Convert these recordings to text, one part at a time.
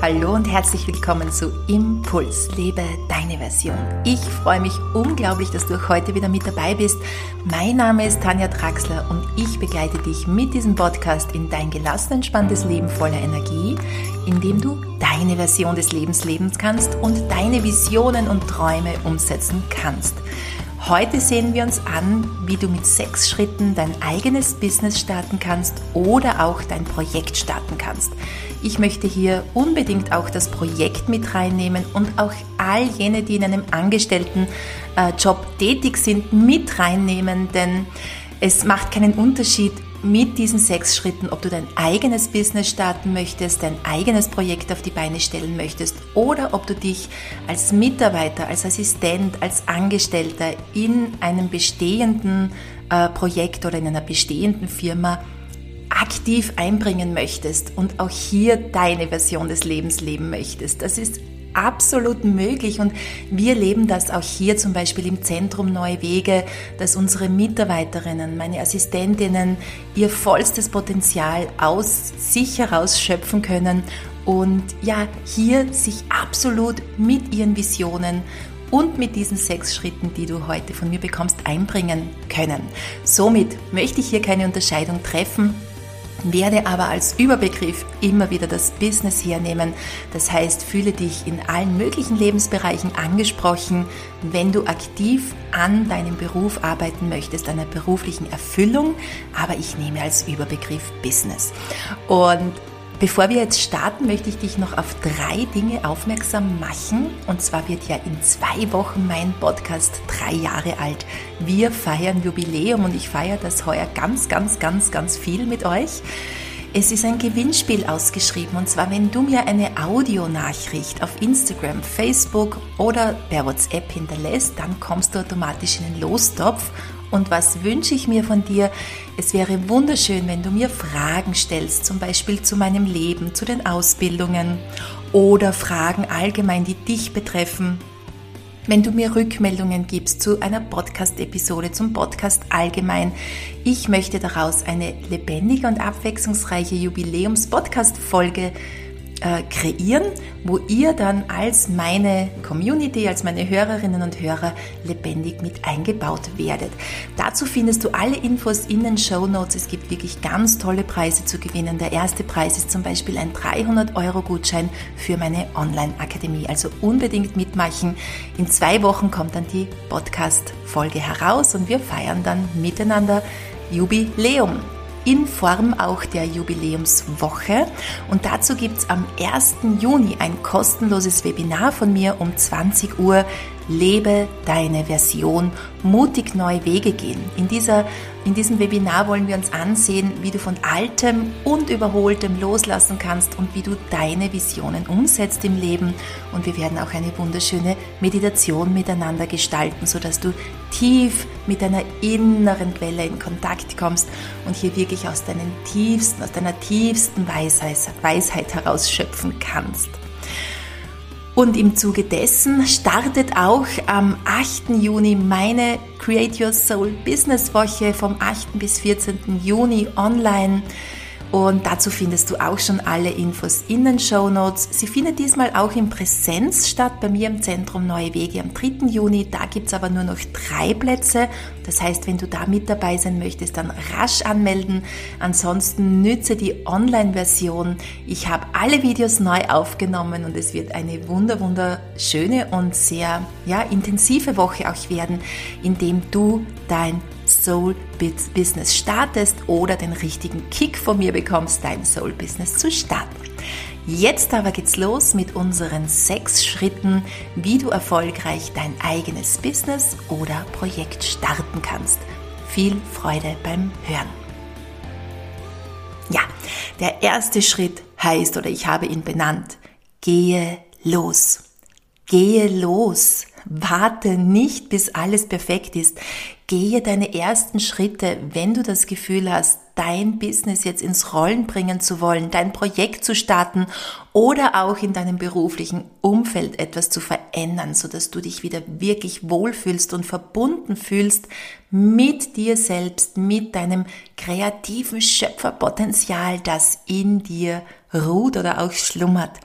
Hallo und herzlich willkommen zu Impuls, lebe deine Version. Ich freue mich unglaublich, dass du heute wieder mit dabei bist. Mein Name ist Tanja Draxler und ich begleite dich mit diesem Podcast in dein gelassen, entspanntes Leben voller Energie, in dem du deine Version des Lebens leben kannst und deine Visionen und Träume umsetzen kannst. Heute sehen wir uns an, wie du mit sechs Schritten dein eigenes Business starten kannst oder auch dein Projekt starten kannst. Ich möchte hier unbedingt auch das Projekt mit reinnehmen und auch all jene, die in einem Angestelltenjob äh, tätig sind, mit reinnehmen, denn es macht keinen Unterschied, mit diesen sechs Schritten, ob du dein eigenes Business starten möchtest, dein eigenes Projekt auf die Beine stellen möchtest oder ob du dich als Mitarbeiter, als Assistent, als Angestellter in einem bestehenden äh, Projekt oder in einer bestehenden Firma aktiv einbringen möchtest und auch hier deine Version des Lebens leben möchtest. Das ist absolut möglich und wir leben das auch hier zum Beispiel im Zentrum Neue Wege, dass unsere Mitarbeiterinnen, meine Assistentinnen ihr vollstes Potenzial aus sich heraus schöpfen können und ja, hier sich absolut mit ihren Visionen und mit diesen sechs Schritten, die du heute von mir bekommst, einbringen können. Somit möchte ich hier keine Unterscheidung treffen werde aber als Überbegriff immer wieder das Business hernehmen. Das heißt, fühle dich in allen möglichen Lebensbereichen angesprochen, wenn du aktiv an deinem Beruf arbeiten möchtest, einer beruflichen Erfüllung. Aber ich nehme als Überbegriff Business. Und Bevor wir jetzt starten, möchte ich dich noch auf drei Dinge aufmerksam machen. Und zwar wird ja in zwei Wochen mein Podcast drei Jahre alt. Wir feiern Jubiläum und ich feiere das heuer ganz, ganz, ganz, ganz viel mit euch. Es ist ein Gewinnspiel ausgeschrieben und zwar, wenn du mir eine Audionachricht auf Instagram, Facebook oder per WhatsApp hinterlässt, dann kommst du automatisch in den Lostopf und was wünsche ich mir von dir? Es wäre wunderschön, wenn du mir Fragen stellst, zum Beispiel zu meinem Leben, zu den Ausbildungen oder Fragen allgemein, die dich betreffen. Wenn du mir Rückmeldungen gibst zu einer Podcast-Episode, zum Podcast allgemein. Ich möchte daraus eine lebendige und abwechslungsreiche Jubiläums-Podcast-Folge äh, kreieren, wo ihr dann als meine Community, als meine Hörerinnen und Hörer lebendig mit eingebaut werdet. Dazu findest du alle Infos in den Show Notes. Es gibt wirklich ganz tolle Preise zu gewinnen. Der erste Preis ist zum Beispiel ein 300 Euro Gutschein für meine Online-Akademie. Also unbedingt mitmachen. In zwei Wochen kommt dann die Podcast-Folge heraus und wir feiern dann miteinander Jubiläum in Form auch der Jubiläumswoche. Und dazu gibt es am 1. Juni ein kostenloses Webinar von mir um 20 Uhr Lebe deine Version, mutig neue Wege gehen. In, dieser, in diesem Webinar wollen wir uns ansehen, wie du von Altem und Überholtem loslassen kannst und wie du deine Visionen umsetzt im Leben. Und wir werden auch eine wunderschöne Meditation miteinander gestalten, sodass du tief mit deiner inneren Quelle in Kontakt kommst und hier wirklich aus deinen tiefsten, aus deiner tiefsten Weisheit, Weisheit heraus schöpfen kannst. Und im Zuge dessen startet auch am 8. Juni meine Create Your Soul Business Woche vom 8. bis 14. Juni online. Und dazu findest du auch schon alle Infos in den Show Notes. Sie findet diesmal auch in Präsenz statt, bei mir im Zentrum Neue Wege am 3. Juni. Da gibt es aber nur noch drei Plätze. Das heißt, wenn du da mit dabei sein möchtest, dann rasch anmelden. Ansonsten nütze die Online-Version. Ich habe alle Videos neu aufgenommen und es wird eine wunder, wunderschöne und sehr ja, intensive Woche auch werden, indem du dein Soul Business startest oder den richtigen Kick von mir bekommst, dein Soul Business zu starten. Jetzt aber geht's los mit unseren sechs Schritten, wie du erfolgreich dein eigenes Business oder Projekt starten kannst. Viel Freude beim Hören. Ja, der erste Schritt heißt, oder ich habe ihn benannt, gehe los. Gehe los. Warte nicht, bis alles perfekt ist. Gehe deine ersten Schritte, wenn du das Gefühl hast, dein Business jetzt ins Rollen bringen zu wollen, dein Projekt zu starten oder auch in deinem beruflichen Umfeld etwas zu verändern, sodass du dich wieder wirklich wohlfühlst und verbunden fühlst mit dir selbst, mit deinem kreativen Schöpferpotenzial, das in dir ruht oder auch schlummert.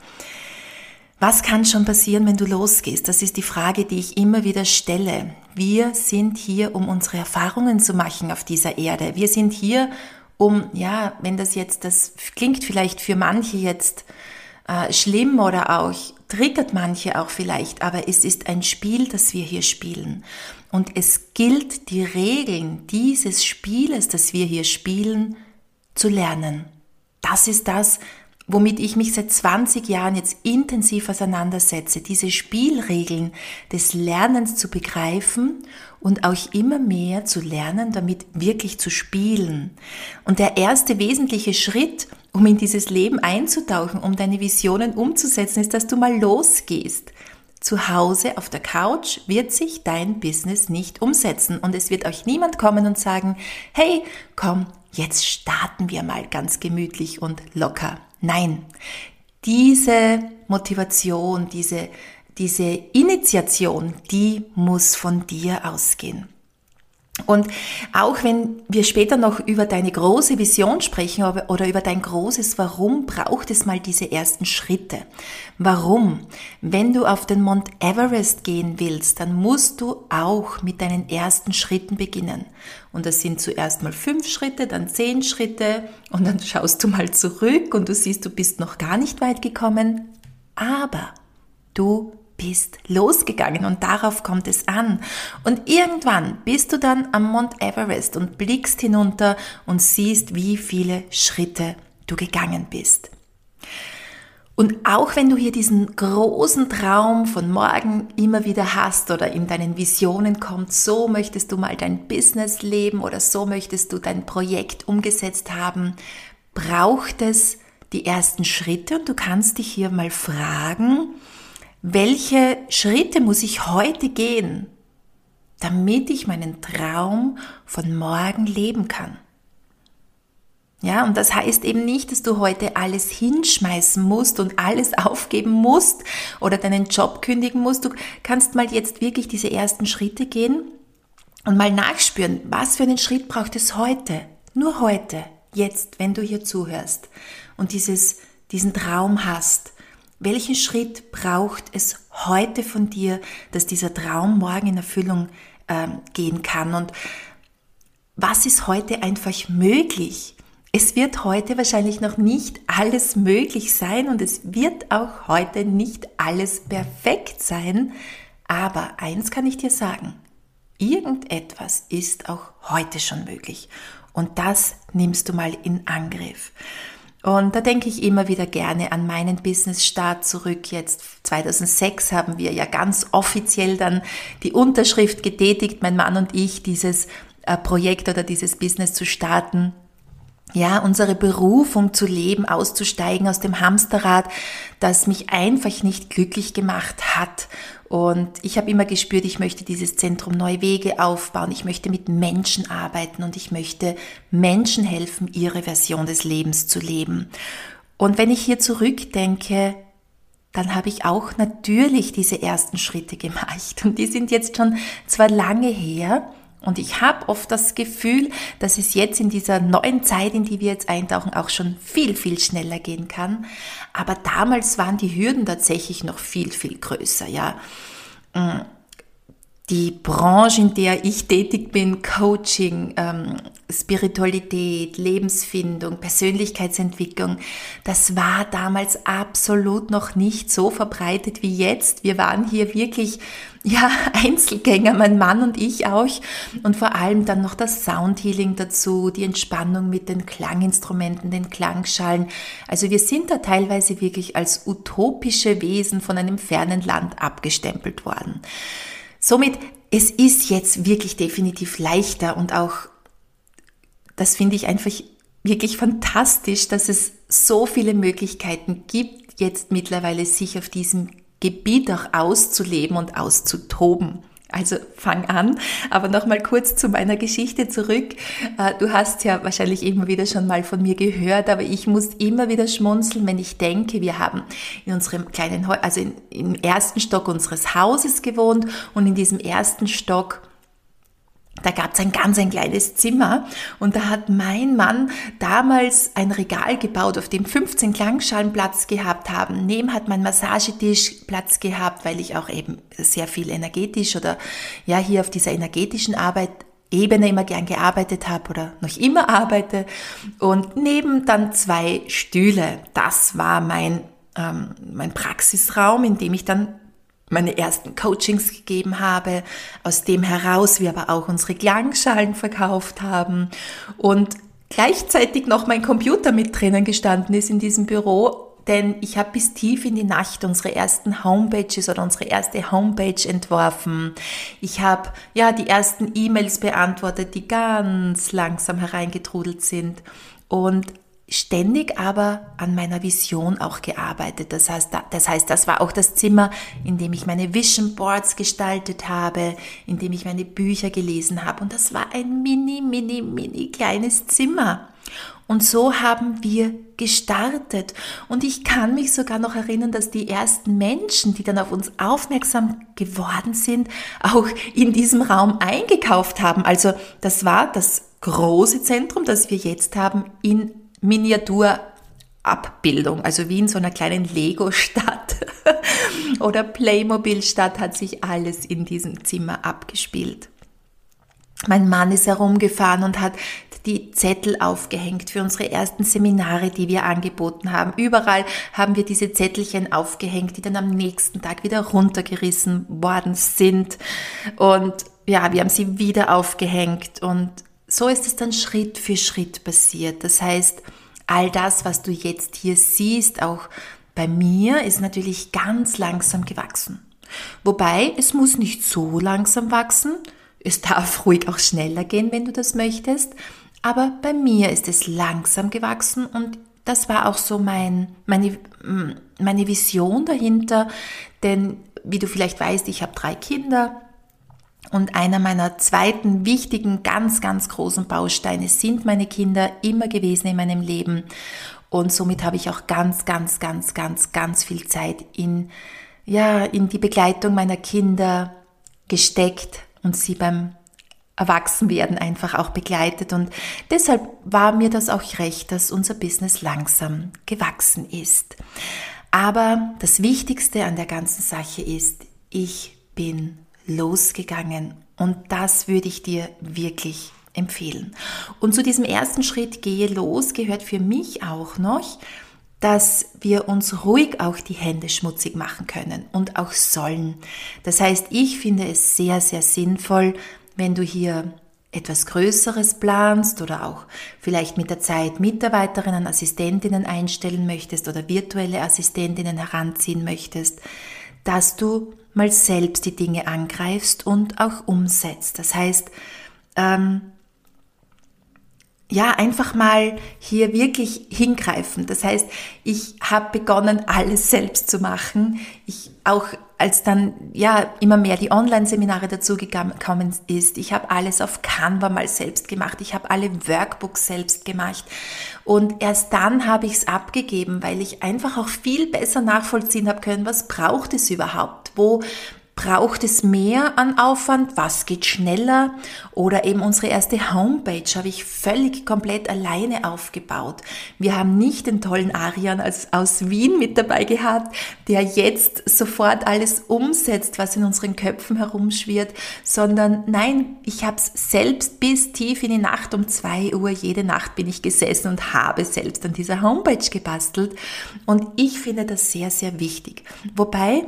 Was kann schon passieren, wenn du losgehst? Das ist die Frage, die ich immer wieder stelle. Wir sind hier, um unsere Erfahrungen zu machen auf dieser Erde. Wir sind hier, um, ja, wenn das jetzt, das klingt vielleicht für manche jetzt äh, schlimm oder auch triggert manche auch vielleicht, aber es ist ein Spiel, das wir hier spielen. Und es gilt, die Regeln dieses Spieles, das wir hier spielen, zu lernen. Das ist das, womit ich mich seit 20 Jahren jetzt intensiv auseinandersetze, diese Spielregeln des Lernens zu begreifen und auch immer mehr zu lernen, damit wirklich zu spielen. Und der erste wesentliche Schritt, um in dieses Leben einzutauchen, um deine Visionen umzusetzen, ist, dass du mal losgehst. Zu Hause auf der Couch wird sich dein Business nicht umsetzen und es wird euch niemand kommen und sagen, hey, komm, jetzt starten wir mal ganz gemütlich und locker. Nein, diese Motivation, diese, diese Initiation, die muss von dir ausgehen. Und auch wenn wir später noch über deine große Vision sprechen oder über dein großes Warum, braucht es mal diese ersten Schritte. Warum? Wenn du auf den Mount Everest gehen willst, dann musst du auch mit deinen ersten Schritten beginnen. Und das sind zuerst mal fünf Schritte, dann zehn Schritte und dann schaust du mal zurück und du siehst, du bist noch gar nicht weit gekommen. Aber du bist losgegangen und darauf kommt es an. Und irgendwann bist du dann am Mount Everest und blickst hinunter und siehst, wie viele Schritte du gegangen bist. Und auch wenn du hier diesen großen Traum von morgen immer wieder hast oder in deinen Visionen kommt, so möchtest du mal dein Business leben oder so möchtest du dein Projekt umgesetzt haben, braucht es die ersten Schritte und du kannst dich hier mal fragen, welche Schritte muss ich heute gehen, damit ich meinen Traum von morgen leben kann? Ja, und das heißt eben nicht, dass du heute alles hinschmeißen musst und alles aufgeben musst oder deinen Job kündigen musst. Du kannst mal jetzt wirklich diese ersten Schritte gehen und mal nachspüren, was für einen Schritt braucht es heute? Nur heute, jetzt, wenn du hier zuhörst und dieses, diesen Traum hast. Welchen Schritt braucht es heute von dir, dass dieser Traum morgen in Erfüllung äh, gehen kann? Und was ist heute einfach möglich? Es wird heute wahrscheinlich noch nicht alles möglich sein und es wird auch heute nicht alles perfekt sein. Aber eins kann ich dir sagen, irgendetwas ist auch heute schon möglich. Und das nimmst du mal in Angriff. Und da denke ich immer wieder gerne an meinen Business-Start zurück. Jetzt 2006 haben wir ja ganz offiziell dann die Unterschrift getätigt, mein Mann und ich, dieses äh, Projekt oder dieses Business zu starten ja, unsere Berufung zu leben, auszusteigen aus dem Hamsterrad, das mich einfach nicht glücklich gemacht hat. Und ich habe immer gespürt, ich möchte dieses Zentrum neue Wege aufbauen, ich möchte mit Menschen arbeiten und ich möchte Menschen helfen, ihre Version des Lebens zu leben. Und wenn ich hier zurückdenke, dann habe ich auch natürlich diese ersten Schritte gemacht. Und die sind jetzt schon zwar lange her, und ich habe oft das Gefühl, dass es jetzt in dieser neuen Zeit, in die wir jetzt eintauchen, auch schon viel, viel schneller gehen kann. Aber damals waren die Hürden tatsächlich noch viel, viel größer, ja. Mm die Branche, in der ich tätig bin, Coaching, ähm, Spiritualität, Lebensfindung, Persönlichkeitsentwicklung, das war damals absolut noch nicht so verbreitet wie jetzt. Wir waren hier wirklich, ja, Einzelgänger, mein Mann und ich auch. Und vor allem dann noch das Soundhealing dazu, die Entspannung mit den Klanginstrumenten, den Klangschalen. Also wir sind da teilweise wirklich als utopische Wesen von einem fernen Land abgestempelt worden. Somit, es ist jetzt wirklich definitiv leichter und auch, das finde ich einfach wirklich fantastisch, dass es so viele Möglichkeiten gibt, jetzt mittlerweile sich auf diesem Gebiet auch auszuleben und auszutoben. Also fang an, aber nochmal kurz zu meiner Geschichte zurück. Äh, du hast ja wahrscheinlich immer wieder schon mal von mir gehört, aber ich muss immer wieder schmunzeln, wenn ich denke, wir haben in unserem kleinen, also in, im ersten Stock unseres Hauses gewohnt und in diesem ersten Stock da gab es ein ganz ein kleines Zimmer und da hat mein Mann damals ein Regal gebaut, auf dem 15 Klangschalen Platz gehabt haben. Neben hat mein Massagetisch Platz gehabt, weil ich auch eben sehr viel energetisch oder ja hier auf dieser energetischen Arbeit Ebene immer gern gearbeitet habe oder noch immer arbeite. Und neben dann zwei Stühle. Das war mein, ähm, mein Praxisraum, in dem ich dann meine ersten Coachings gegeben habe, aus dem heraus wir aber auch unsere Klangschalen verkauft haben und gleichzeitig noch mein Computer mit drinnen gestanden ist in diesem Büro, denn ich habe bis tief in die Nacht unsere ersten Homepages oder unsere erste Homepage entworfen. Ich habe ja die ersten E-Mails beantwortet, die ganz langsam hereingetrudelt sind und ständig aber an meiner Vision auch gearbeitet. Das heißt, das heißt, das war auch das Zimmer, in dem ich meine Vision Boards gestaltet habe, in dem ich meine Bücher gelesen habe. Und das war ein mini, mini, mini kleines Zimmer. Und so haben wir gestartet. Und ich kann mich sogar noch erinnern, dass die ersten Menschen, die dann auf uns aufmerksam geworden sind, auch in diesem Raum eingekauft haben. Also das war das große Zentrum, das wir jetzt haben, in Miniaturabbildung, also wie in so einer kleinen Lego-Stadt oder Playmobil-Stadt hat sich alles in diesem Zimmer abgespielt. Mein Mann ist herumgefahren und hat die Zettel aufgehängt für unsere ersten Seminare, die wir angeboten haben. Überall haben wir diese Zettelchen aufgehängt, die dann am nächsten Tag wieder runtergerissen worden sind. Und ja, wir haben sie wieder aufgehängt und so ist es dann Schritt für Schritt passiert. Das heißt, all das, was du jetzt hier siehst, auch bei mir, ist natürlich ganz langsam gewachsen. Wobei, es muss nicht so langsam wachsen. Es darf ruhig auch schneller gehen, wenn du das möchtest. Aber bei mir ist es langsam gewachsen und das war auch so mein, meine, meine Vision dahinter. Denn wie du vielleicht weißt, ich habe drei Kinder und einer meiner zweiten wichtigen, ganz, ganz großen Bausteine sind meine Kinder immer gewesen in meinem Leben. Und somit habe ich auch ganz, ganz, ganz, ganz, ganz viel Zeit in, ja, in die Begleitung meiner Kinder gesteckt und sie beim Erwachsenwerden einfach auch begleitet. Und deshalb war mir das auch recht, dass unser Business langsam gewachsen ist. Aber das Wichtigste an der ganzen Sache ist, ich bin losgegangen und das würde ich dir wirklich empfehlen. Und zu diesem ersten Schritt gehe los gehört für mich auch noch, dass wir uns ruhig auch die Hände schmutzig machen können und auch sollen. Das heißt, ich finde es sehr, sehr sinnvoll, wenn du hier etwas Größeres planst oder auch vielleicht mit der Zeit Mitarbeiterinnen, Assistentinnen einstellen möchtest oder virtuelle Assistentinnen heranziehen möchtest, dass du mal selbst die Dinge angreifst und auch umsetzt. Das heißt, ähm, ja, einfach mal hier wirklich hingreifen. Das heißt, ich habe begonnen, alles selbst zu machen. Ich auch als dann ja immer mehr die Online-Seminare dazugekommen ist. Ich habe alles auf Canva mal selbst gemacht. Ich habe alle Workbooks selbst gemacht. Und erst dann habe ich es abgegeben, weil ich einfach auch viel besser nachvollziehen habe können, was braucht es überhaupt? Wo Braucht es mehr an Aufwand? Was geht schneller? Oder eben unsere erste Homepage habe ich völlig komplett alleine aufgebaut. Wir haben nicht den tollen Arian aus Wien mit dabei gehabt, der jetzt sofort alles umsetzt, was in unseren Köpfen herumschwirrt, sondern nein, ich habe es selbst bis tief in die Nacht um zwei Uhr jede Nacht bin ich gesessen und habe selbst an dieser Homepage gebastelt. Und ich finde das sehr, sehr wichtig. Wobei,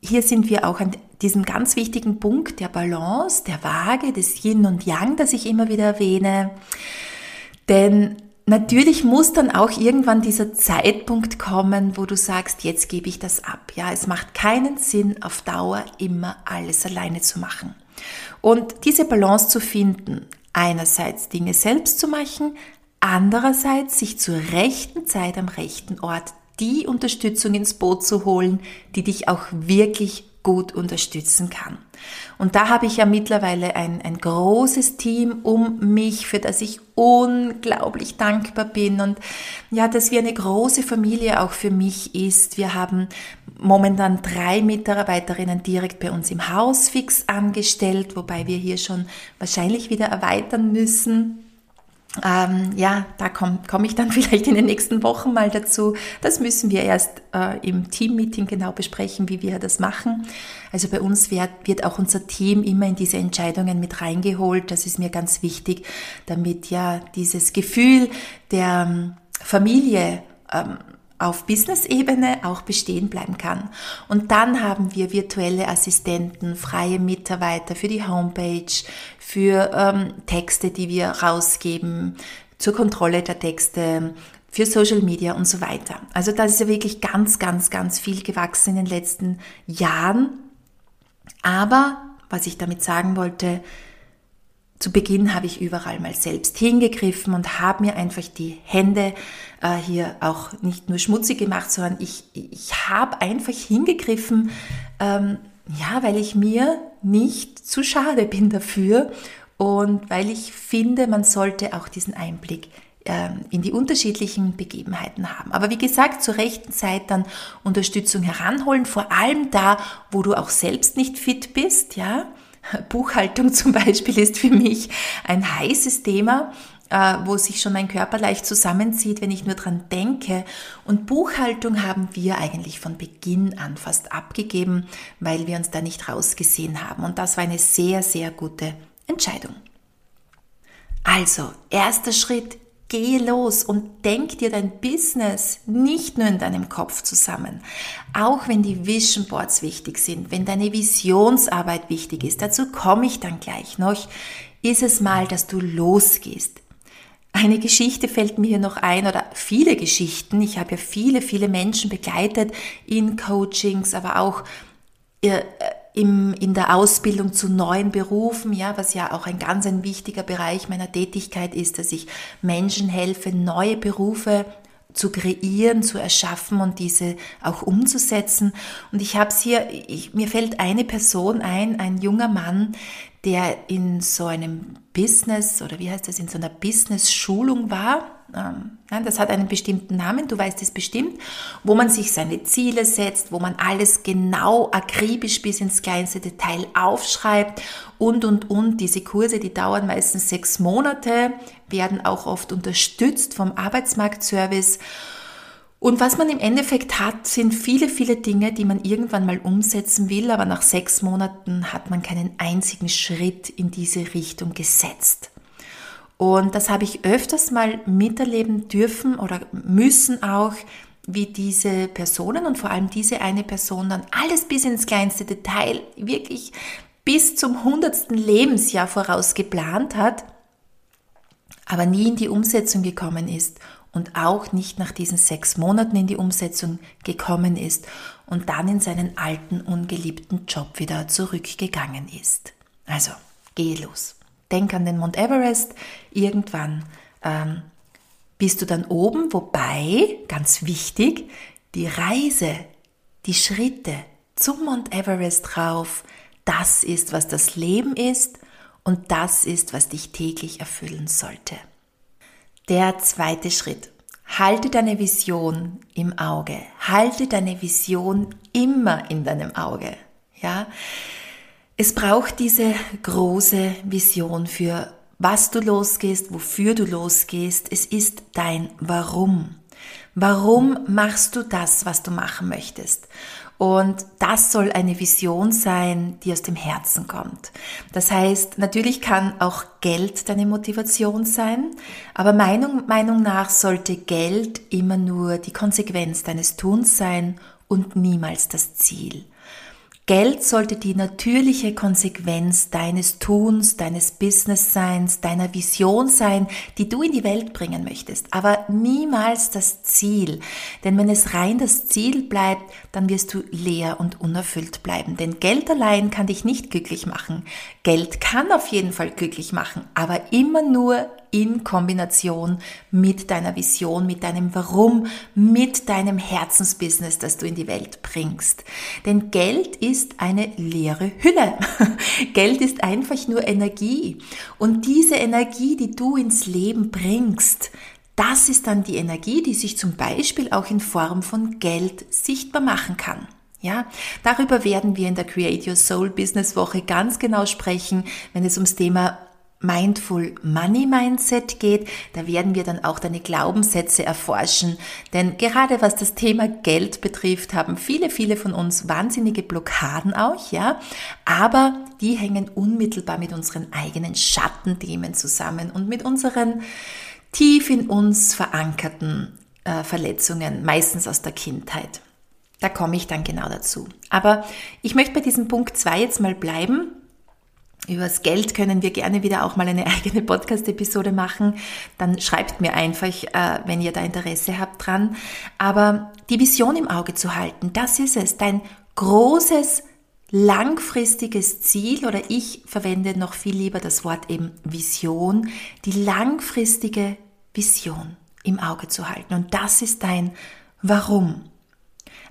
hier sind wir auch an diesem ganz wichtigen Punkt der Balance, der Waage, des Yin und Yang, das ich immer wieder erwähne. Denn natürlich muss dann auch irgendwann dieser Zeitpunkt kommen, wo du sagst, jetzt gebe ich das ab. Ja, es macht keinen Sinn, auf Dauer immer alles alleine zu machen. Und diese Balance zu finden, einerseits Dinge selbst zu machen, andererseits sich zur rechten Zeit am rechten Ort die Unterstützung ins Boot zu holen, die dich auch wirklich gut unterstützen kann. Und da habe ich ja mittlerweile ein, ein großes Team um mich, für das ich unglaublich dankbar bin und ja, dass wir eine große Familie auch für mich ist. Wir haben momentan drei Mitarbeiterinnen direkt bei uns im Haus fix angestellt, wobei wir hier schon wahrscheinlich wieder erweitern müssen. Ähm, ja, da komme komm ich dann vielleicht in den nächsten Wochen mal dazu. Das müssen wir erst äh, im Teammeeting genau besprechen, wie wir das machen. Also bei uns wird, wird auch unser Team immer in diese Entscheidungen mit reingeholt. Das ist mir ganz wichtig, damit ja dieses Gefühl der ähm, Familie ähm, auf Business-Ebene auch bestehen bleiben kann. Und dann haben wir virtuelle Assistenten, freie Mitarbeiter für die Homepage, für ähm, Texte, die wir rausgeben, zur Kontrolle der Texte, für Social Media und so weiter. Also das ist ja wirklich ganz, ganz, ganz viel gewachsen in den letzten Jahren. Aber was ich damit sagen wollte, zu Beginn habe ich überall mal selbst hingegriffen und habe mir einfach die Hände äh, hier auch nicht nur schmutzig gemacht, sondern ich, ich habe einfach hingegriffen, ähm, ja, weil ich mir nicht zu schade bin dafür und weil ich finde, man sollte auch diesen Einblick ähm, in die unterschiedlichen Begebenheiten haben. Aber wie gesagt, zur rechten Zeit dann Unterstützung heranholen, vor allem da, wo du auch selbst nicht fit bist, ja, Buchhaltung zum Beispiel ist für mich ein heißes Thema, äh, wo sich schon mein Körper leicht zusammenzieht, wenn ich nur dran denke. Und Buchhaltung haben wir eigentlich von Beginn an fast abgegeben, weil wir uns da nicht rausgesehen haben. Und das war eine sehr, sehr gute Entscheidung. Also, erster Schritt, Geh los und denk dir dein Business nicht nur in deinem Kopf zusammen. Auch wenn die Vision Boards wichtig sind, wenn deine Visionsarbeit wichtig ist, dazu komme ich dann gleich noch, ist es mal, dass du losgehst. Eine Geschichte fällt mir hier noch ein oder viele Geschichten. Ich habe ja viele, viele Menschen begleitet in Coachings, aber auch äh, im, in der Ausbildung zu neuen Berufen, ja, was ja auch ein ganz ein wichtiger Bereich meiner Tätigkeit ist, dass ich Menschen helfe, neue Berufe zu kreieren, zu erschaffen und diese auch umzusetzen. Und ich habe es hier, ich, mir fällt eine Person ein, ein junger Mann, der in so einem Business oder wie heißt das, in so einer Business-Schulung war. Ähm, das hat einen bestimmten Namen, du weißt es bestimmt, wo man sich seine Ziele setzt, wo man alles genau akribisch bis ins kleinste Detail aufschreibt und, und, und. Diese Kurse, die dauern meistens sechs Monate, werden auch oft unterstützt vom Arbeitsmarktservice. Und was man im Endeffekt hat, sind viele, viele Dinge, die man irgendwann mal umsetzen will, aber nach sechs Monaten hat man keinen einzigen Schritt in diese Richtung gesetzt. Und das habe ich öfters mal miterleben dürfen oder müssen auch, wie diese Personen und vor allem diese eine Person dann alles bis ins kleinste Detail wirklich bis zum hundertsten Lebensjahr voraus geplant hat, aber nie in die Umsetzung gekommen ist und auch nicht nach diesen sechs Monaten in die Umsetzung gekommen ist und dann in seinen alten, ungeliebten Job wieder zurückgegangen ist. Also, geh los. Denk an den Mount Everest. Irgendwann ähm, bist du dann oben, wobei, ganz wichtig, die Reise, die Schritte zum Mount Everest rauf, das ist, was das Leben ist und das ist, was dich täglich erfüllen sollte. Der zweite Schritt. Halte deine Vision im Auge. Halte deine Vision immer in deinem Auge. Ja? Es braucht diese große Vision für was du losgehst, wofür du losgehst. Es ist dein Warum. Warum machst du das, was du machen möchtest? Und das soll eine Vision sein, die aus dem Herzen kommt. Das heißt, natürlich kann auch Geld deine Motivation sein, aber Meinung, Meinung nach sollte Geld immer nur die Konsequenz deines Tuns sein und niemals das Ziel. Geld sollte die natürliche Konsequenz deines Tuns, deines Businessseins, deiner Vision sein, die du in die Welt bringen möchtest, aber niemals das Ziel. Denn wenn es rein das Ziel bleibt, dann wirst du leer und unerfüllt bleiben. Denn Geld allein kann dich nicht glücklich machen. Geld kann auf jeden Fall glücklich machen, aber immer nur in Kombination mit deiner Vision, mit deinem Warum, mit deinem Herzensbusiness, das du in die Welt bringst. Denn Geld ist eine leere Hülle. Geld ist einfach nur Energie. Und diese Energie, die du ins Leben bringst, das ist dann die Energie, die sich zum Beispiel auch in Form von Geld sichtbar machen kann. Ja, darüber werden wir in der Create Your Soul Business Woche ganz genau sprechen, wenn es ums Thema Mindful Money Mindset geht. Da werden wir dann auch deine Glaubenssätze erforschen. Denn gerade was das Thema Geld betrifft, haben viele, viele von uns wahnsinnige Blockaden auch, ja. Aber die hängen unmittelbar mit unseren eigenen Schattenthemen zusammen und mit unseren tief in uns verankerten äh, Verletzungen, meistens aus der Kindheit. Da komme ich dann genau dazu. Aber ich möchte bei diesem Punkt 2 jetzt mal bleiben. Übers Geld können wir gerne wieder auch mal eine eigene Podcast-Episode machen. Dann schreibt mir einfach, äh, wenn ihr da Interesse habt dran. Aber die Vision im Auge zu halten, das ist es. Dein großes, langfristiges Ziel oder ich verwende noch viel lieber das Wort eben Vision, die langfristige Vision im Auge zu halten. Und das ist dein Warum.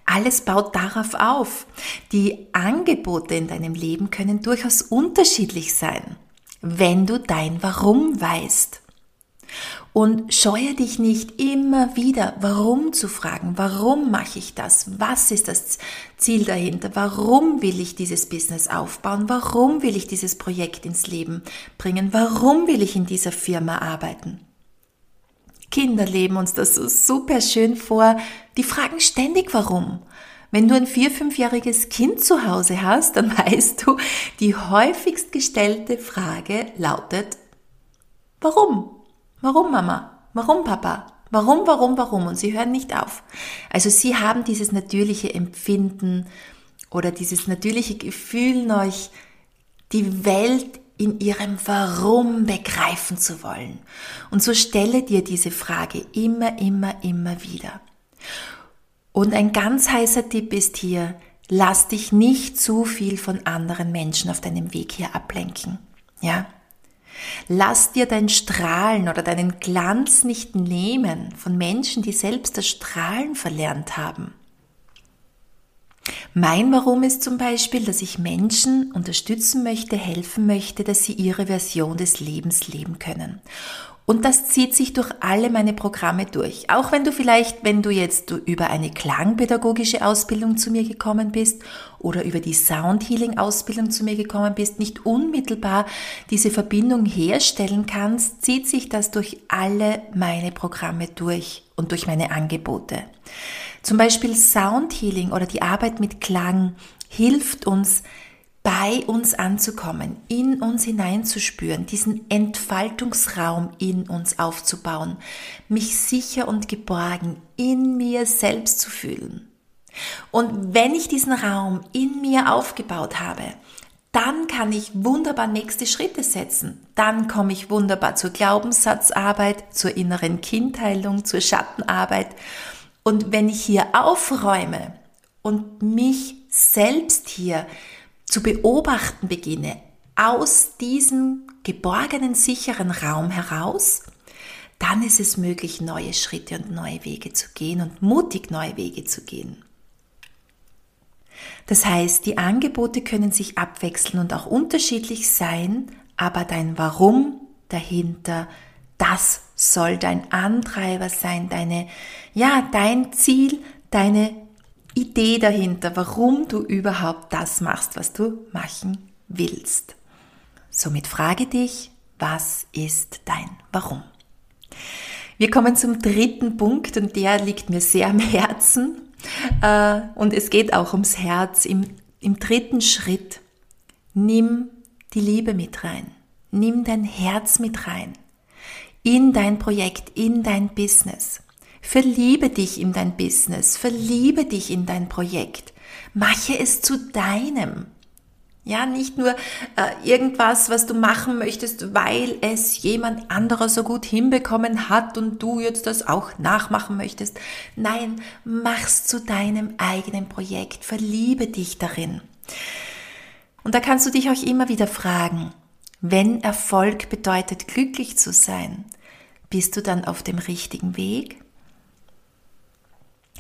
Alles baut darauf auf. Die Angebote in deinem Leben können durchaus unterschiedlich sein, wenn du dein Warum weißt. Und scheue dich nicht immer wieder, warum zu fragen, warum mache ich das, was ist das Ziel dahinter, warum will ich dieses Business aufbauen, warum will ich dieses Projekt ins Leben bringen, warum will ich in dieser Firma arbeiten. Kinder leben uns das so super schön vor. Die fragen ständig warum. Wenn du ein vier-, fünfjähriges Kind zu Hause hast, dann weißt du, die häufigst gestellte Frage lautet, warum? Warum Mama? Warum Papa? Warum, warum, warum? Und sie hören nicht auf. Also sie haben dieses natürliche Empfinden oder dieses natürliche Gefühl, euch die Welt in ihrem Warum begreifen zu wollen. Und so stelle dir diese Frage immer, immer, immer wieder. Und ein ganz heißer Tipp ist hier, lass dich nicht zu viel von anderen Menschen auf deinem Weg hier ablenken. Ja? Lass dir dein Strahlen oder deinen Glanz nicht nehmen von Menschen, die selbst das Strahlen verlernt haben. Mein Warum ist zum Beispiel, dass ich Menschen unterstützen möchte, helfen möchte, dass sie ihre Version des Lebens leben können. Und das zieht sich durch alle meine Programme durch. Auch wenn du vielleicht, wenn du jetzt über eine klangpädagogische Ausbildung zu mir gekommen bist oder über die Soundhealing Ausbildung zu mir gekommen bist, nicht unmittelbar diese Verbindung herstellen kannst, zieht sich das durch alle meine Programme durch und durch meine Angebote. Zum Beispiel Soundhealing oder die Arbeit mit Klang hilft uns, bei uns anzukommen, in uns hineinzuspüren, diesen Entfaltungsraum in uns aufzubauen, mich sicher und geborgen in mir selbst zu fühlen. Und wenn ich diesen Raum in mir aufgebaut habe, dann kann ich wunderbar nächste Schritte setzen. Dann komme ich wunderbar zur Glaubenssatzarbeit, zur inneren Kindheilung, zur Schattenarbeit. Und wenn ich hier aufräume und mich selbst hier zu beobachten beginne, aus diesem geborgenen, sicheren Raum heraus, dann ist es möglich, neue Schritte und neue Wege zu gehen und mutig neue Wege zu gehen. Das heißt, die Angebote können sich abwechseln und auch unterschiedlich sein, aber dein Warum dahinter, das soll dein Antreiber sein, deine, ja, dein Ziel, deine Idee dahinter, warum du überhaupt das machst, was du machen willst. Somit frage dich, was ist dein Warum? Wir kommen zum dritten Punkt und der liegt mir sehr am Herzen äh, und es geht auch ums Herz. Im, Im dritten Schritt nimm die Liebe mit rein, nimm dein Herz mit rein in dein Projekt, in dein Business. Verliebe dich in dein Business, verliebe dich in dein Projekt. Mache es zu deinem. Ja, nicht nur äh, irgendwas, was du machen möchtest, weil es jemand anderer so gut hinbekommen hat und du jetzt das auch nachmachen möchtest. Nein, mach's zu deinem eigenen Projekt. Verliebe dich darin. Und da kannst du dich auch immer wieder fragen, Wenn Erfolg bedeutet, glücklich zu sein, bist du dann auf dem richtigen Weg?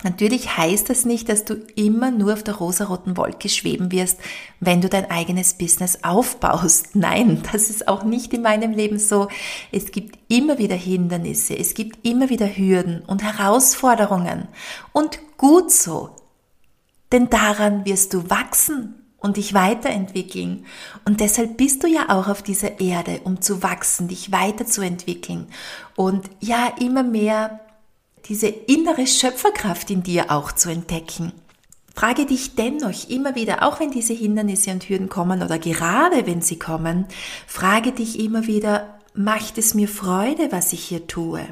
Natürlich heißt das nicht, dass du immer nur auf der rosaroten Wolke schweben wirst, wenn du dein eigenes Business aufbaust. Nein, das ist auch nicht in meinem Leben so. Es gibt immer wieder Hindernisse, es gibt immer wieder Hürden und Herausforderungen. Und gut so. Denn daran wirst du wachsen und dich weiterentwickeln. Und deshalb bist du ja auch auf dieser Erde, um zu wachsen, dich weiterzuentwickeln und ja immer mehr diese innere Schöpferkraft in dir auch zu entdecken. Frage dich dennoch immer wieder, auch wenn diese Hindernisse und Hürden kommen oder gerade wenn sie kommen, frage dich immer wieder, macht es mir Freude, was ich hier tue?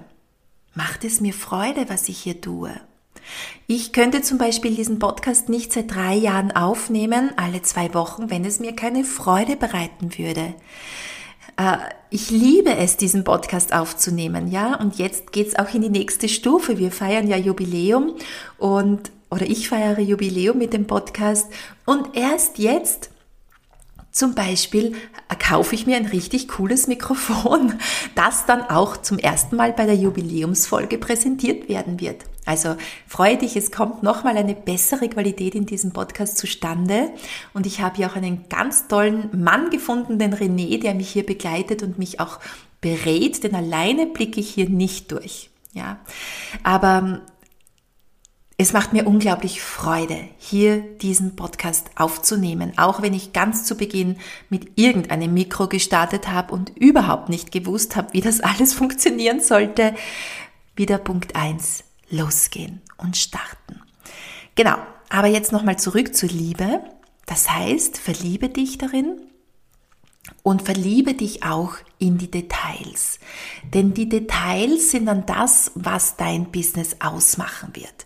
Macht es mir Freude, was ich hier tue? Ich könnte zum Beispiel diesen Podcast nicht seit drei Jahren aufnehmen, alle zwei Wochen, wenn es mir keine Freude bereiten würde. Äh, ich liebe es, diesen Podcast aufzunehmen, ja. Und jetzt geht's auch in die nächste Stufe. Wir feiern ja Jubiläum und oder ich feiere Jubiläum mit dem Podcast und erst jetzt zum Beispiel kaufe ich mir ein richtig cooles Mikrofon, das dann auch zum ersten Mal bei der Jubiläumsfolge präsentiert werden wird. Also freue dich, es kommt nochmal eine bessere Qualität in diesem Podcast zustande. Und ich habe hier auch einen ganz tollen Mann gefunden, den René, der mich hier begleitet und mich auch berät, denn alleine blicke ich hier nicht durch. Ja, aber es macht mir unglaublich Freude, hier diesen Podcast aufzunehmen, auch wenn ich ganz zu Beginn mit irgendeinem Mikro gestartet habe und überhaupt nicht gewusst habe, wie das alles funktionieren sollte. Wieder Punkt eins: losgehen und starten. Genau, aber jetzt nochmal zurück zur Liebe. Das heißt, verliebe dich darin, und verliebe dich auch in die Details. Denn die Details sind dann das, was dein Business ausmachen wird.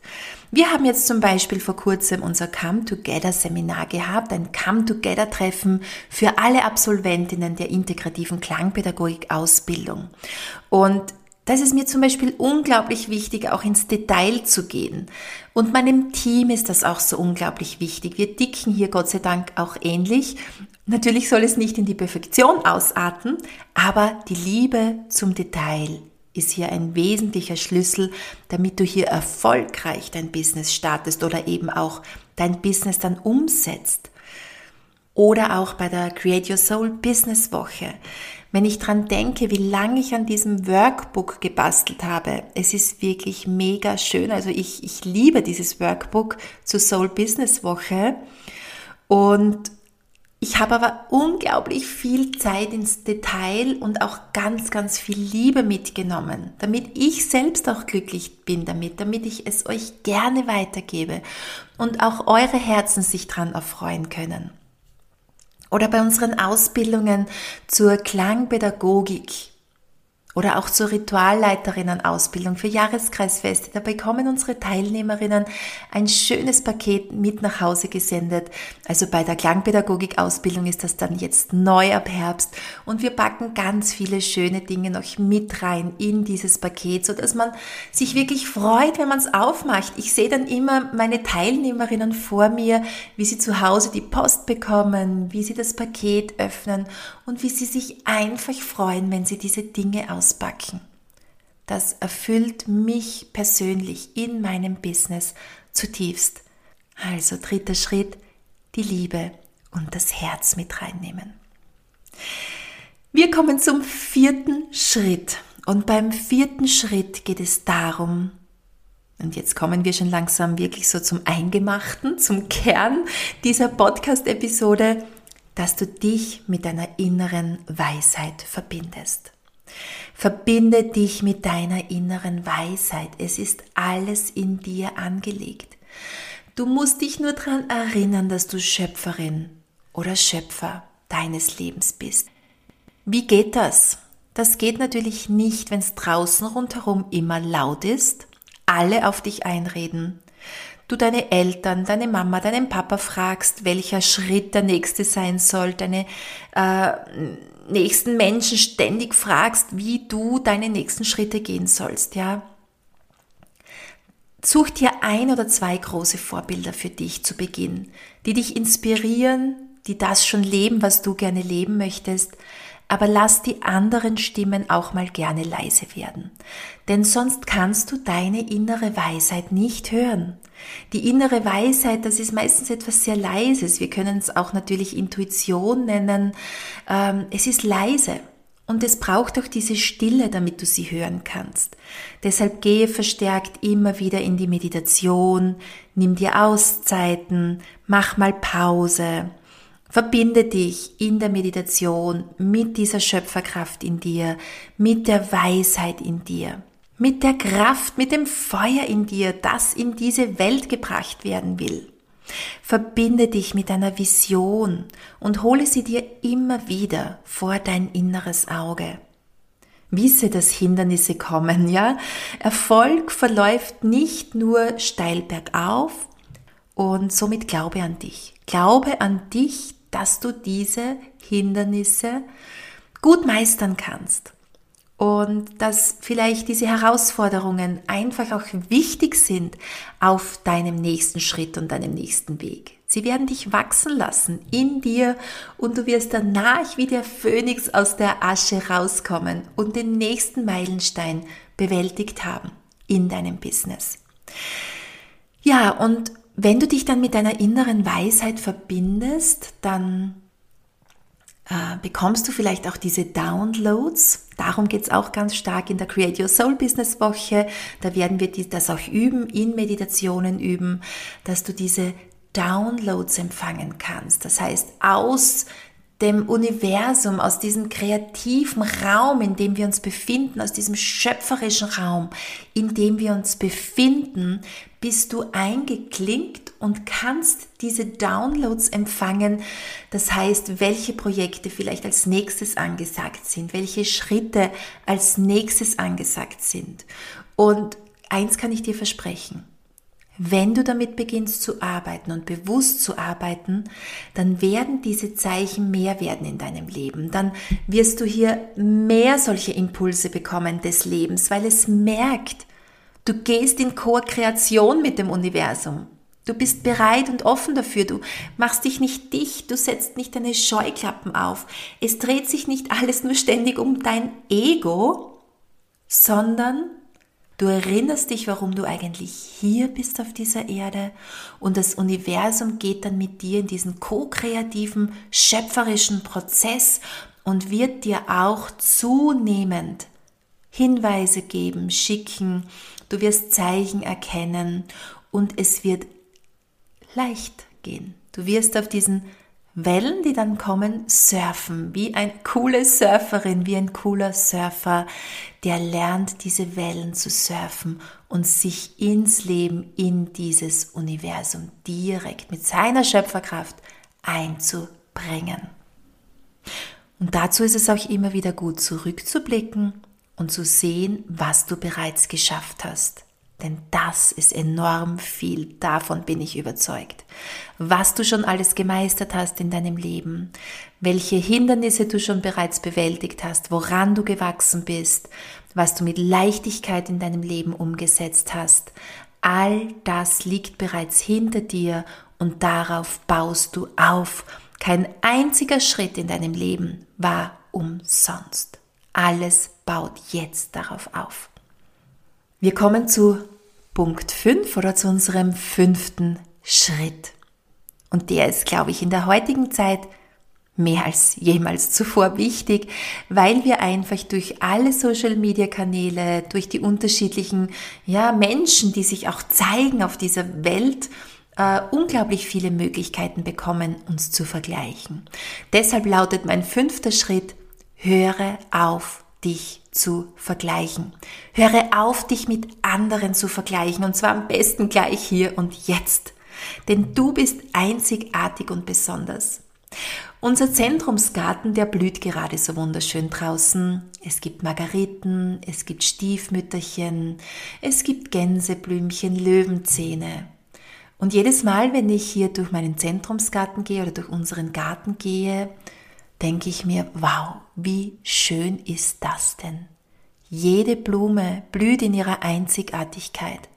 Wir haben jetzt zum Beispiel vor kurzem unser Come Together Seminar gehabt, ein Come Together Treffen für alle Absolventinnen der integrativen Klangpädagogik Ausbildung. Und das ist mir zum Beispiel unglaublich wichtig, auch ins Detail zu gehen. Und meinem Team ist das auch so unglaublich wichtig. Wir dicken hier Gott sei Dank auch ähnlich. Natürlich soll es nicht in die Perfektion ausarten, aber die Liebe zum Detail ist hier ein wesentlicher Schlüssel, damit du hier erfolgreich dein Business startest oder eben auch dein Business dann umsetzt. Oder auch bei der Create Your Soul Business Woche. Wenn ich dran denke, wie lange ich an diesem Workbook gebastelt habe, es ist wirklich mega schön. Also ich, ich liebe dieses Workbook zur Soul Business Woche. Und ich habe aber unglaublich viel Zeit ins Detail und auch ganz, ganz viel Liebe mitgenommen, damit ich selbst auch glücklich bin damit, damit ich es euch gerne weitergebe und auch eure Herzen sich dran erfreuen können. Oder bei unseren Ausbildungen zur Klangpädagogik oder auch zur Ritualleiterinnen-Ausbildung für Jahreskreisfeste. Da bekommen unsere Teilnehmerinnen ein schönes Paket mit nach Hause gesendet. Also bei der Klangpädagogik-Ausbildung ist das dann jetzt neu ab Herbst und wir packen ganz viele schöne Dinge noch mit rein in dieses Paket, so dass man sich wirklich freut, wenn man es aufmacht. Ich sehe dann immer meine Teilnehmerinnen vor mir, wie sie zu Hause die Post bekommen, wie sie das Paket öffnen und wie sie sich einfach freuen, wenn sie diese Dinge auspacken. Das erfüllt mich persönlich in meinem Business zutiefst. Also dritter Schritt, die Liebe und das Herz mit reinnehmen. Wir kommen zum vierten Schritt. Und beim vierten Schritt geht es darum, und jetzt kommen wir schon langsam wirklich so zum Eingemachten, zum Kern dieser Podcast-Episode, dass du dich mit deiner inneren Weisheit verbindest. Verbinde dich mit deiner inneren Weisheit. Es ist alles in dir angelegt. Du musst dich nur daran erinnern, dass du Schöpferin oder Schöpfer deines Lebens bist. Wie geht das? Das geht natürlich nicht, wenn es draußen rundherum immer laut ist, alle auf dich einreden, du deine Eltern, deine Mama, deinen Papa fragst, welcher Schritt der nächste sein soll, deine äh, nächsten Menschen ständig fragst, wie du deine nächsten Schritte gehen sollst, ja. Such dir ein oder zwei große Vorbilder für dich zu Beginn, die dich inspirieren, die das schon leben, was du gerne leben möchtest. aber lass die anderen Stimmen auch mal gerne leise werden. Denn sonst kannst du deine innere Weisheit nicht hören. Die innere Weisheit, das ist meistens etwas sehr Leises. Wir können es auch natürlich Intuition nennen. Ähm, es ist leise. Und es braucht auch diese Stille, damit du sie hören kannst. Deshalb gehe verstärkt immer wieder in die Meditation, nimm dir Auszeiten, mach mal Pause, verbinde dich in der Meditation mit dieser Schöpferkraft in dir, mit der Weisheit in dir, mit der Kraft, mit dem Feuer in dir, das in diese Welt gebracht werden will. Verbinde dich mit deiner Vision und hole sie dir immer wieder vor dein inneres Auge. Wisse, dass Hindernisse kommen, ja? Erfolg verläuft nicht nur steil bergauf und somit glaube an dich. Glaube an dich, dass du diese Hindernisse gut meistern kannst und dass vielleicht diese Herausforderungen einfach auch wichtig sind auf deinem nächsten Schritt und deinem nächsten Weg. Sie werden dich wachsen lassen in dir und du wirst danach wie der Phönix aus der Asche rauskommen und den nächsten Meilenstein bewältigt haben in deinem Business. Ja, und wenn du dich dann mit deiner inneren Weisheit verbindest, dann äh, bekommst du vielleicht auch diese Downloads. Darum geht es auch ganz stark in der Create Your Soul Business Woche. Da werden wir das auch üben, in Meditationen üben, dass du diese Downloads empfangen kannst. Das heißt, aus dem Universum, aus diesem kreativen Raum, in dem wir uns befinden, aus diesem schöpferischen Raum, in dem wir uns befinden, bist du eingeklinkt und kannst diese Downloads empfangen. Das heißt, welche Projekte vielleicht als nächstes angesagt sind, welche Schritte als nächstes angesagt sind. Und eins kann ich dir versprechen. Wenn du damit beginnst zu arbeiten und bewusst zu arbeiten, dann werden diese Zeichen mehr werden in deinem Leben. Dann wirst du hier mehr solche Impulse bekommen des Lebens, weil es merkt, du gehst in Co-Kreation mit dem Universum. Du bist bereit und offen dafür. Du machst dich nicht dicht. Du setzt nicht deine Scheuklappen auf. Es dreht sich nicht alles nur ständig um dein Ego, sondern Du erinnerst dich, warum du eigentlich hier bist auf dieser Erde und das Universum geht dann mit dir in diesen ko-kreativen, schöpferischen Prozess und wird dir auch zunehmend Hinweise geben, schicken, du wirst Zeichen erkennen und es wird leicht gehen. Du wirst auf diesen Wellen, die dann kommen, surfen, wie eine coole Surferin, wie ein cooler Surfer, der lernt, diese Wellen zu surfen und sich ins Leben, in dieses Universum direkt mit seiner Schöpferkraft einzubringen. Und dazu ist es auch immer wieder gut, zurückzublicken und zu sehen, was du bereits geschafft hast. Denn das ist enorm viel, davon bin ich überzeugt. Was du schon alles gemeistert hast in deinem Leben, welche Hindernisse du schon bereits bewältigt hast, woran du gewachsen bist, was du mit Leichtigkeit in deinem Leben umgesetzt hast, all das liegt bereits hinter dir und darauf baust du auf. Kein einziger Schritt in deinem Leben war umsonst. Alles baut jetzt darauf auf. Wir kommen zu Punkt 5 oder zu unserem fünften Schritt. Und der ist, glaube ich, in der heutigen Zeit mehr als jemals zuvor wichtig, weil wir einfach durch alle Social-Media-Kanäle, durch die unterschiedlichen ja, Menschen, die sich auch zeigen auf dieser Welt, äh, unglaublich viele Möglichkeiten bekommen, uns zu vergleichen. Deshalb lautet mein fünfter Schritt, höre auf dich zu vergleichen. Höre auf, dich mit anderen zu vergleichen und zwar am besten gleich hier und jetzt. Denn du bist einzigartig und besonders. Unser Zentrumsgarten, der blüht gerade so wunderschön draußen. Es gibt Margariten, es gibt Stiefmütterchen, es gibt Gänseblümchen, Löwenzähne. Und jedes Mal, wenn ich hier durch meinen Zentrumsgarten gehe oder durch unseren Garten gehe, denke ich mir, wow, wie schön ist das denn? Jede Blume blüht in ihrer Einzigartigkeit.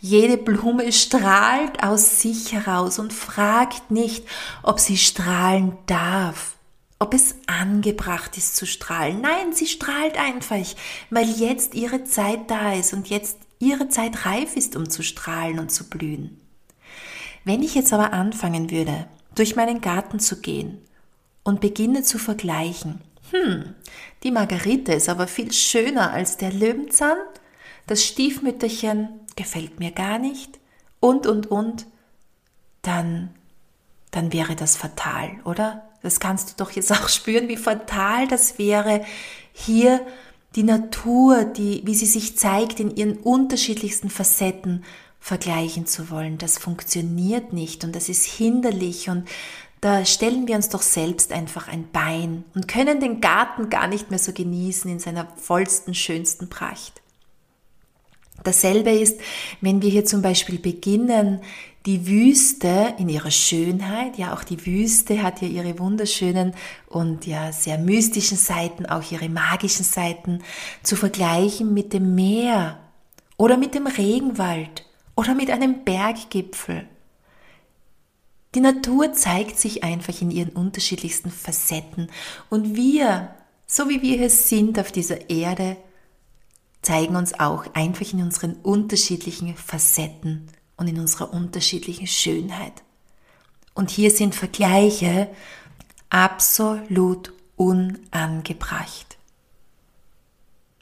Jede Blume strahlt aus sich heraus und fragt nicht, ob sie strahlen darf ob es angebracht ist zu strahlen. Nein, sie strahlt einfach, weil jetzt ihre Zeit da ist und jetzt ihre Zeit reif ist, um zu strahlen und zu blühen. Wenn ich jetzt aber anfangen würde, durch meinen Garten zu gehen und beginne zu vergleichen, hm, die Margarite ist aber viel schöner als der Löwenzahn, das Stiefmütterchen gefällt mir gar nicht und, und, und, dann, dann wäre das fatal, oder? Das kannst du doch jetzt auch spüren, wie fatal das wäre, hier die Natur, die, wie sie sich zeigt in ihren unterschiedlichsten Facetten, vergleichen zu wollen. Das funktioniert nicht und das ist hinderlich und da stellen wir uns doch selbst einfach ein Bein und können den Garten gar nicht mehr so genießen in seiner vollsten, schönsten Pracht. Dasselbe ist, wenn wir hier zum Beispiel beginnen, die Wüste in ihrer Schönheit, ja auch die Wüste hat ja ihre wunderschönen und ja sehr mystischen Seiten, auch ihre magischen Seiten, zu vergleichen mit dem Meer oder mit dem Regenwald oder mit einem Berggipfel. Die Natur zeigt sich einfach in ihren unterschiedlichsten Facetten und wir, so wie wir hier sind auf dieser Erde, zeigen uns auch einfach in unseren unterschiedlichen Facetten und in unserer unterschiedlichen Schönheit. Und hier sind Vergleiche absolut unangebracht.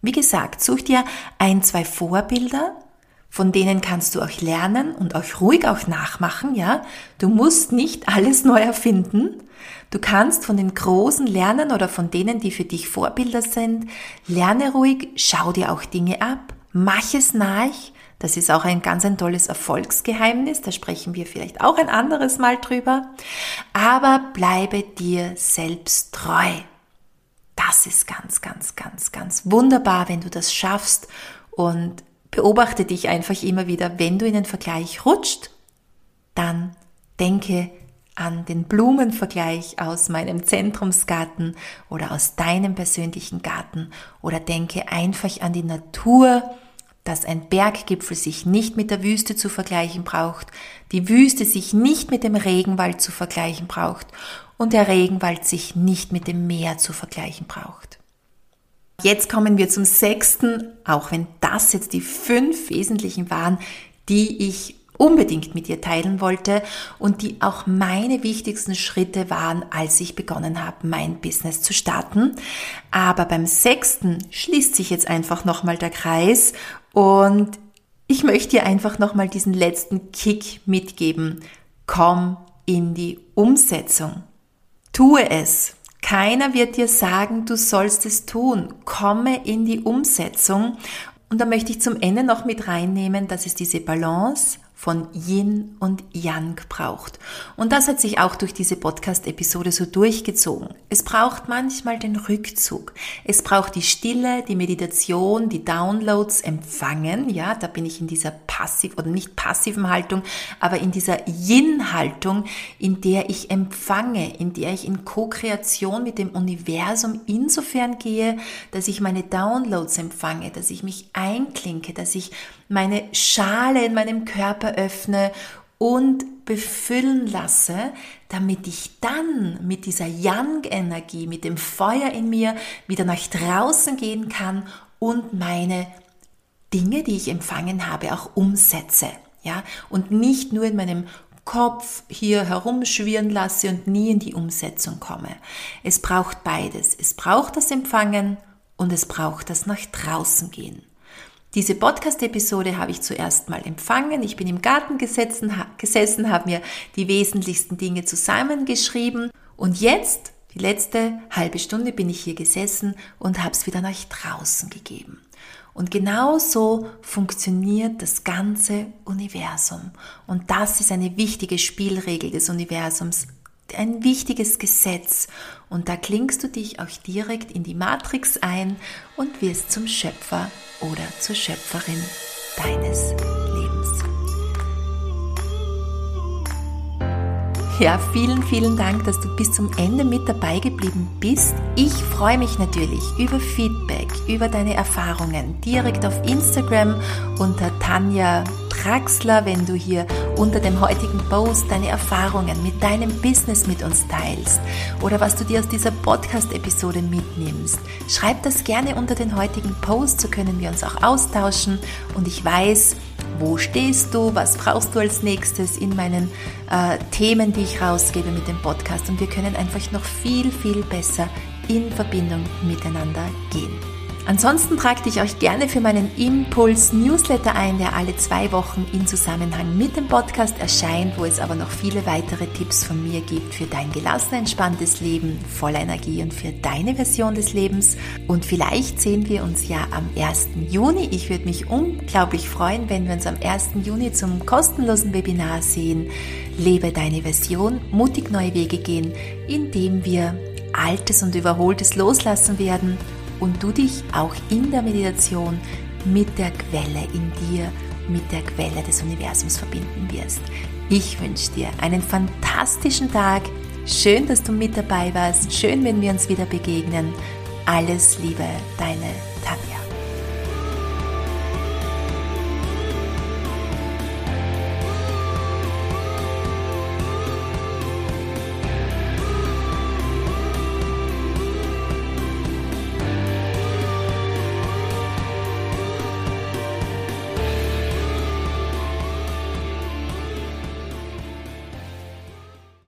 Wie gesagt, such dir ein, zwei Vorbilder, von denen kannst du auch lernen und auch ruhig auch nachmachen, ja. Du musst nicht alles neu erfinden. Du kannst von den Großen lernen oder von denen, die für dich Vorbilder sind. Lerne ruhig, schau dir auch Dinge ab, mach es nach. Das ist auch ein ganz ein tolles Erfolgsgeheimnis. Da sprechen wir vielleicht auch ein anderes Mal drüber. Aber bleibe dir selbst treu. Das ist ganz, ganz, ganz, ganz wunderbar, wenn du das schaffst und beobachte dich einfach immer wieder, wenn du in den Vergleich rutscht, dann denke an den Blumenvergleich aus meinem Zentrumsgarten oder aus deinem persönlichen Garten oder denke einfach an die Natur, dass ein Berggipfel sich nicht mit der Wüste zu vergleichen braucht, die Wüste sich nicht mit dem Regenwald zu vergleichen braucht und der Regenwald sich nicht mit dem Meer zu vergleichen braucht. Jetzt kommen wir zum sechsten, auch wenn das jetzt die fünf wesentlichen waren, die ich unbedingt mit dir teilen wollte und die auch meine wichtigsten Schritte waren, als ich begonnen habe, mein Business zu starten. Aber beim sechsten schließt sich jetzt einfach nochmal der Kreis und ich möchte dir einfach nochmal diesen letzten Kick mitgeben. Komm in die Umsetzung. Tue es. Keiner wird dir sagen, du sollst es tun. Komme in die Umsetzung. Und da möchte ich zum Ende noch mit reinnehmen, dass es diese Balance von Yin und Yang braucht. Und das hat sich auch durch diese Podcast-Episode so durchgezogen. Es braucht manchmal den Rückzug. Es braucht die Stille, die Meditation, die Downloads empfangen. Ja, da bin ich in dieser passiv oder nicht passiven Haltung, aber in dieser Yin-Haltung, in der ich empfange, in der ich in Co-Kreation mit dem Universum insofern gehe, dass ich meine Downloads empfange, dass ich mich einklinke, dass ich meine Schale in meinem Körper öffne und befüllen lasse, damit ich dann mit dieser Yang-Energie, mit dem Feuer in mir wieder nach draußen gehen kann und meine Dinge, die ich empfangen habe, auch umsetze. Ja, und nicht nur in meinem Kopf hier herumschwirren lasse und nie in die Umsetzung komme. Es braucht beides. Es braucht das Empfangen und es braucht das nach draußen gehen. Diese Podcast-Episode habe ich zuerst mal empfangen. Ich bin im Garten gesessen, gesessen habe mir die wesentlichsten Dinge zusammengeschrieben und jetzt, die letzte halbe Stunde, bin ich hier gesessen und habe es wieder nach draußen gegeben. Und genau so funktioniert das ganze Universum. Und das ist eine wichtige Spielregel des Universums, ein wichtiges Gesetz. Und da klingst du dich auch direkt in die Matrix ein und wirst zum Schöpfer oder zur Schöpferin deines Lebens. Ja, vielen, vielen Dank, dass du bis zum Ende mit dabei geblieben bist. Ich freue mich natürlich über Feedback, über deine Erfahrungen direkt auf Instagram unter Tanja Traxler, wenn du hier unter dem heutigen Post deine Erfahrungen mit deinem Business mit uns teilst oder was du dir aus dieser Podcast-Episode mitnimmst. Schreib das gerne unter den heutigen Post, so können wir uns auch austauschen und ich weiß, wo stehst du, was brauchst du als nächstes in meinen äh, Themen, die ich rausgebe mit dem Podcast. Und wir können einfach noch viel, viel besser in Verbindung miteinander gehen. Ansonsten tragt dich euch gerne für meinen Impuls Newsletter ein, der alle zwei Wochen in Zusammenhang mit dem Podcast erscheint, wo es aber noch viele weitere Tipps von mir gibt für dein gelassen, entspanntes Leben, voller Energie und für deine Version des Lebens. Und vielleicht sehen wir uns ja am 1. Juni. Ich würde mich unglaublich freuen, wenn wir uns am 1. Juni zum kostenlosen Webinar sehen. Lebe deine Version, mutig neue Wege gehen, indem wir Altes und Überholtes loslassen werden und du dich auch in der Meditation mit der Quelle in dir, mit der Quelle des Universums verbinden wirst. Ich wünsche dir einen fantastischen Tag. Schön, dass du mit dabei warst. Schön, wenn wir uns wieder begegnen. Alles Liebe, deine Tanja.